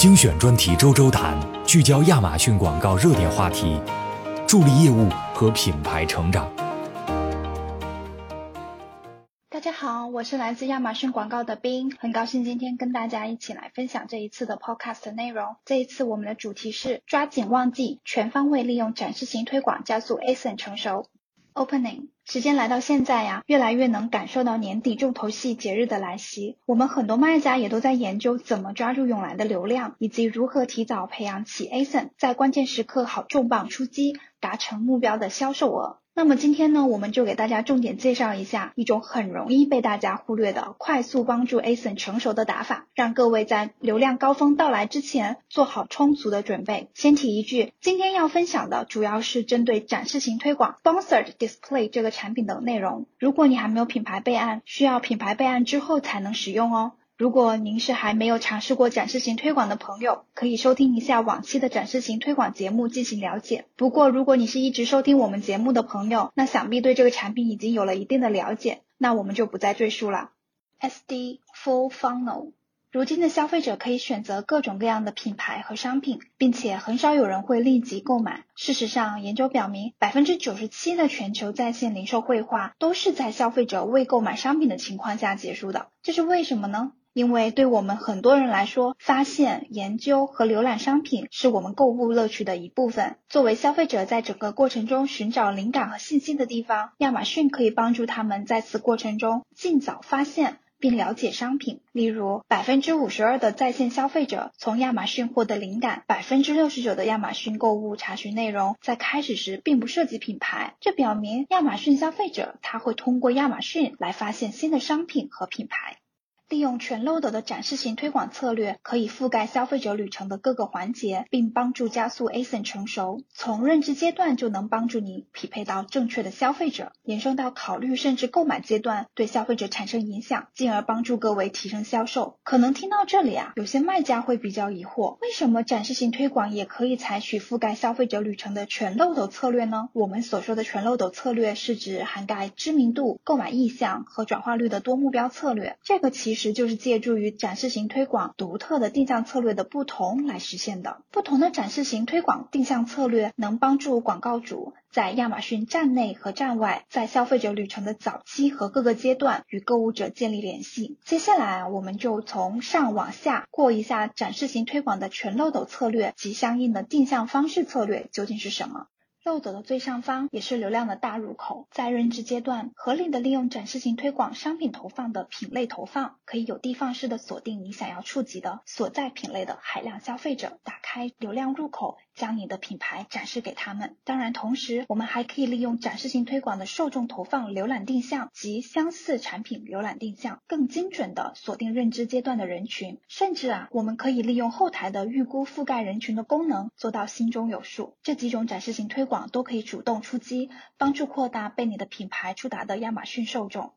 精选专题周周谈，聚焦亚马逊广告热点话题，助力业务和品牌成长。大家好，我是来自亚马逊广告的冰，很高兴今天跟大家一起来分享这一次的 podcast 内容。这一次我们的主题是抓紧旺季，全方位利用展示型推广加速 ASIN 成熟。Opening 时间来到现在呀，越来越能感受到年底重头戏节日的来袭。我们很多卖家也都在研究怎么抓住涌来的流量，以及如何提早培养起 ASIN，在关键时刻好重磅出击，达成目标的销售额。那么今天呢，我们就给大家重点介绍一下一种很容易被大家忽略的快速帮助 ASIN 成熟的打法，让各位在流量高峰到来之前做好充足的准备。先提一句，今天要分享的主要是针对展示型推广 （Sponsored Display） 这个产品的内容。如果你还没有品牌备案，需要品牌备案之后才能使用哦。如果您是还没有尝试过展示型推广的朋友，可以收听一下往期的展示型推广节目进行了解。不过，如果你是一直收听我们节目的朋友，那想必对这个产品已经有了一定的了解，那我们就不再赘述了。SD Full Funnel，如今的消费者可以选择各种各样的品牌和商品，并且很少有人会立即购买。事实上，研究表明，百分之九十七的全球在线零售绘画都是在消费者未购买商品的情况下结束的。这是为什么呢？因为对我们很多人来说，发现、研究和浏览商品是我们购物乐趣的一部分。作为消费者在整个过程中寻找灵感和信息的地方，亚马逊可以帮助他们在此过程中尽早发现并了解商品。例如，百分之五十二的在线消费者从亚马逊获得灵感，百分之六十九的亚马逊购物查询内容在开始时并不涉及品牌。这表明亚马逊消费者他会通过亚马逊来发现新的商品和品牌。利用全漏斗的展示型推广策略，可以覆盖消费者旅程的各个环节，并帮助加速 ASIN 成熟。从认知阶段就能帮助你匹配到正确的消费者，延伸到考虑甚至购买阶段，对消费者产生影响，进而帮助各位提升销售。可能听到这里啊，有些卖家会比较疑惑，为什么展示型推广也可以采取覆盖消费者旅程的全漏斗策略呢？我们所说的全漏斗策略是指涵盖知名度、购买意向和转化率的多目标策略。这个其实。实就是借助于展示型推广独特的定向策略的不同来实现的。不同的展示型推广定向策略能帮助广告主在亚马逊站内和站外，在消费者旅程的早期和各个阶段与购物者建立联系。接下来，我们就从上往下过一下展示型推广的全漏斗策略及相应的定向方式策略究竟是什么。漏斗的最上方也是流量的大入口，在认知阶段，合理的利用展示型推广商品投放的品类投放，可以有的放矢的锁定你想要触及的所在品类的海量消费者，打开流量入口。将你的品牌展示给他们。当然，同时我们还可以利用展示型推广的受众投放浏览定向及相似产品浏览定向，更精准的锁定认知阶段的人群。甚至啊，我们可以利用后台的预估覆盖人群的功能，做到心中有数。这几种展示型推广都可以主动出击，帮助扩大被你的品牌触达的亚马逊受众。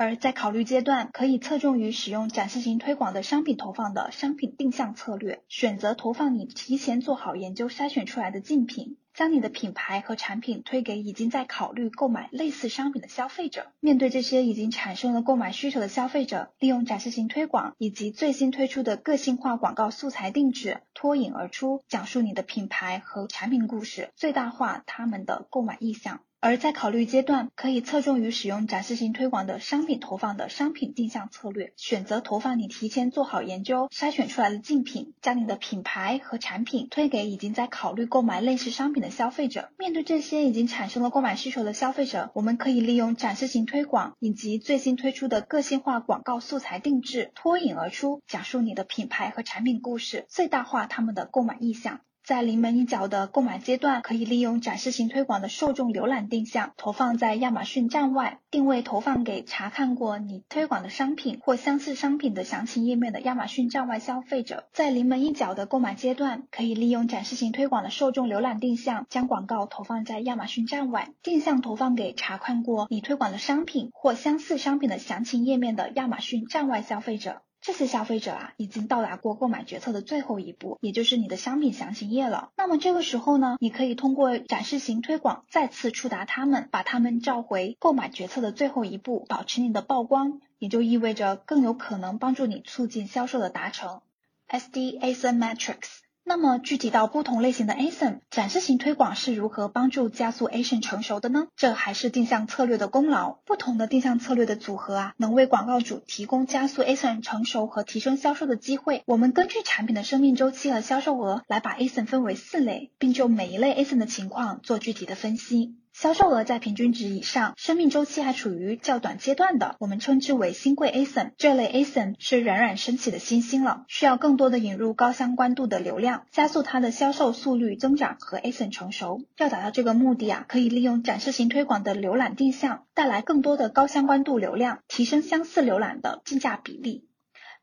而在考虑阶段，可以侧重于使用展示型推广的商品投放的商品定向策略，选择投放你提前做好研究筛选出来的竞品，将你的品牌和产品推给已经在考虑购买类似商品的消费者。面对这些已经产生了购买需求的消费者，利用展示型推广以及最新推出的个性化广告素材定制，脱颖而出，讲述你的品牌和产品故事，最大化他们的购买意向。而在考虑阶段，可以侧重于使用展示型推广的商品投放的商品定向策略，选择投放你提前做好研究筛选出来的竞品，将你的品牌和产品推给已经在考虑购买类似商品的消费者。面对这些已经产生了购买需求的消费者，我们可以利用展示型推广以及最新推出的个性化广告素材定制，脱颖而出，讲述你的品牌和产品故事，最大化他们的购买意向。在临门一脚的购买阶段，可以利用展示型推广的受众浏览定向，投放在亚马逊站外，定位投放给查看过你推广的商品或相似商品的详情页面的亚马逊站外消费者。在临门一脚的购买阶段，可以利用展示型推广的受众浏览定向，将广告投放在亚马逊站外，定向投放给查看过你推广的商品或相似商品的详情页面的亚马逊站外消费者。这些消费者啊，已经到达过购买决策的最后一步，也就是你的商品详情页了。那么这个时候呢，你可以通过展示型推广再次触达他们，把他们召回购买决策的最后一步，保持你的曝光，也就意味着更有可能帮助你促进销售的达成。SDAS Metrics。那么具体到不同类型的 ASIN，展示型推广是如何帮助加速 ASIN 成熟的呢？这还是定向策略的功劳。不同的定向策略的组合啊，能为广告主提供加速 ASIN 成熟和提升销售的机会。我们根据产品的生命周期和销售额来把 ASIN 分为四类，并就每一类 ASIN 的情况做具体的分析。销售额在平均值以上，生命周期还处于较短阶段的，我们称之为新贵 ASIN。这类 ASIN 是冉冉升起的新星了，需要更多的引入高相关度的流量，加速它的销售速率增长和 ASIN 成熟。要达到这个目的啊，可以利用展示型推广的浏览定向，带来更多的高相关度流量，提升相似浏览的竞价比例。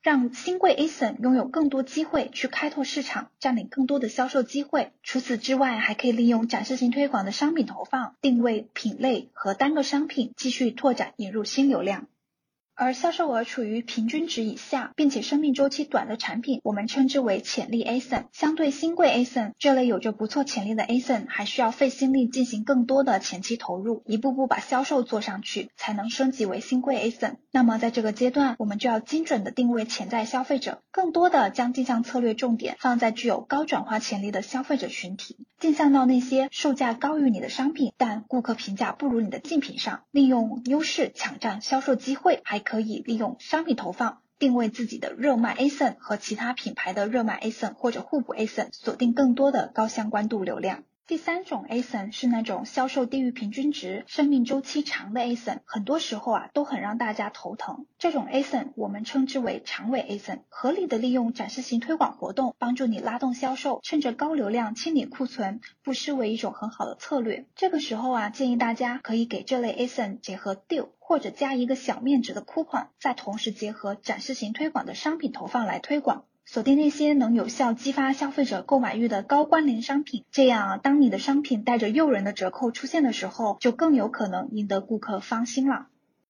让新贵 ASIN 拥有更多机会去开拓市场，占领更多的销售机会。除此之外，还可以利用展示型推广的商品投放、定位品类和单个商品，继续拓展引入新流量。而销售额处于平均值以下，并且生命周期短的产品，我们称之为潜力 ASIN。相对新贵 ASIN 这类有着不错潜力的 ASIN，还需要费心力进行更多的前期投入，一步步把销售做上去，才能升级为新贵 ASIN。那么在这个阶段，我们就要精准的定位潜在消费者，更多的将定向策略重点放在具有高转化潜力的消费者群体，定向到那些售价高于你的商品，但顾客评价不如你的竞品上，利用优势抢占销售机会，还。可以利用商品投放定位自己的热卖 ASIN 和其他品牌的热卖 ASIN 或者互补 ASIN，锁定更多的高相关度流量。第三种 ASIN 是那种销售低于平均值、生命周期长的 ASIN，很多时候啊都很让大家头疼。这种 ASIN 我们称之为长尾 ASIN，合理的利用展示型推广活动帮助你拉动销售，趁着高流量清理库存，不失为一种很好的策略。这个时候啊，建议大家可以给这类 ASIN 结合 deal，或者加一个小面值的 coupon，再同时结合展示型推广的商品投放来推广。锁定那些能有效激发消费者购买欲的高关联商品，这样，当你的商品带着诱人的折扣出现的时候，就更有可能赢得顾客芳心了。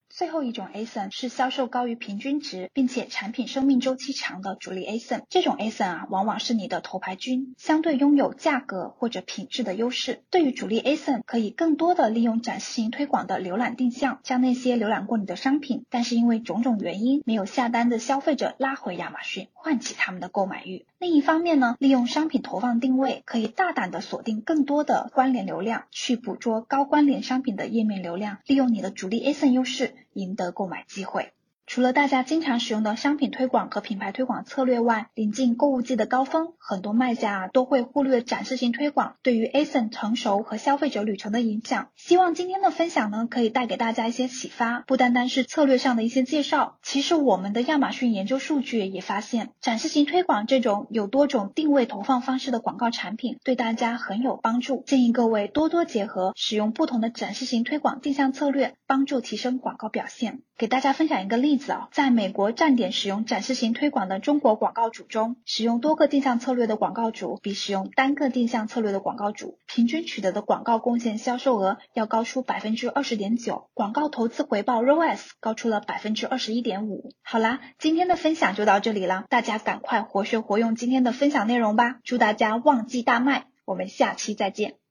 最后一种 ASIN 是销售高于平均值，并且产品生命周期长的主力 ASIN。这种 ASIN 啊，往往是你的头牌军，相对拥有价格或者品质的优势。对于主力 ASIN，可以更多的利用展示型推广的浏览定向，将那些浏览过你的商品，但是因为种种原因没有下单的消费者拉回亚马逊，唤起他们的购买欲。另一方面呢，利用商品投放定位，可以大胆的锁定更多的关联流量，去捕捉高关联商品的页面流量，利用你的主力 ASIN 优势。赢得购买机会。除了大家经常使用的商品推广和品牌推广策略外，临近购物季的高峰，很多卖家啊都会忽略展示型推广对于 ASIN 成熟和消费者旅程的影响。希望今天的分享呢，可以带给大家一些启发，不单单是策略上的一些介绍。其实我们的亚马逊研究数据也发现，展示型推广这种有多种定位投放方式的广告产品，对大家很有帮助。建议各位多多结合，使用不同的展示型推广定向策略，帮助提升广告表现。给大家分享一个例子啊，在美国站点使用展示型推广的中国广告主中，使用多个定向策略的广告主比使用单个定向策略的广告主，平均取得的广告贡献销售额要高出百分之二十点九，广告投资回报 ROAS 高出了百分之二十一点五。好啦，今天的分享就到这里了，大家赶快活学活用今天的分享内容吧，祝大家旺季大卖，我们下期再见。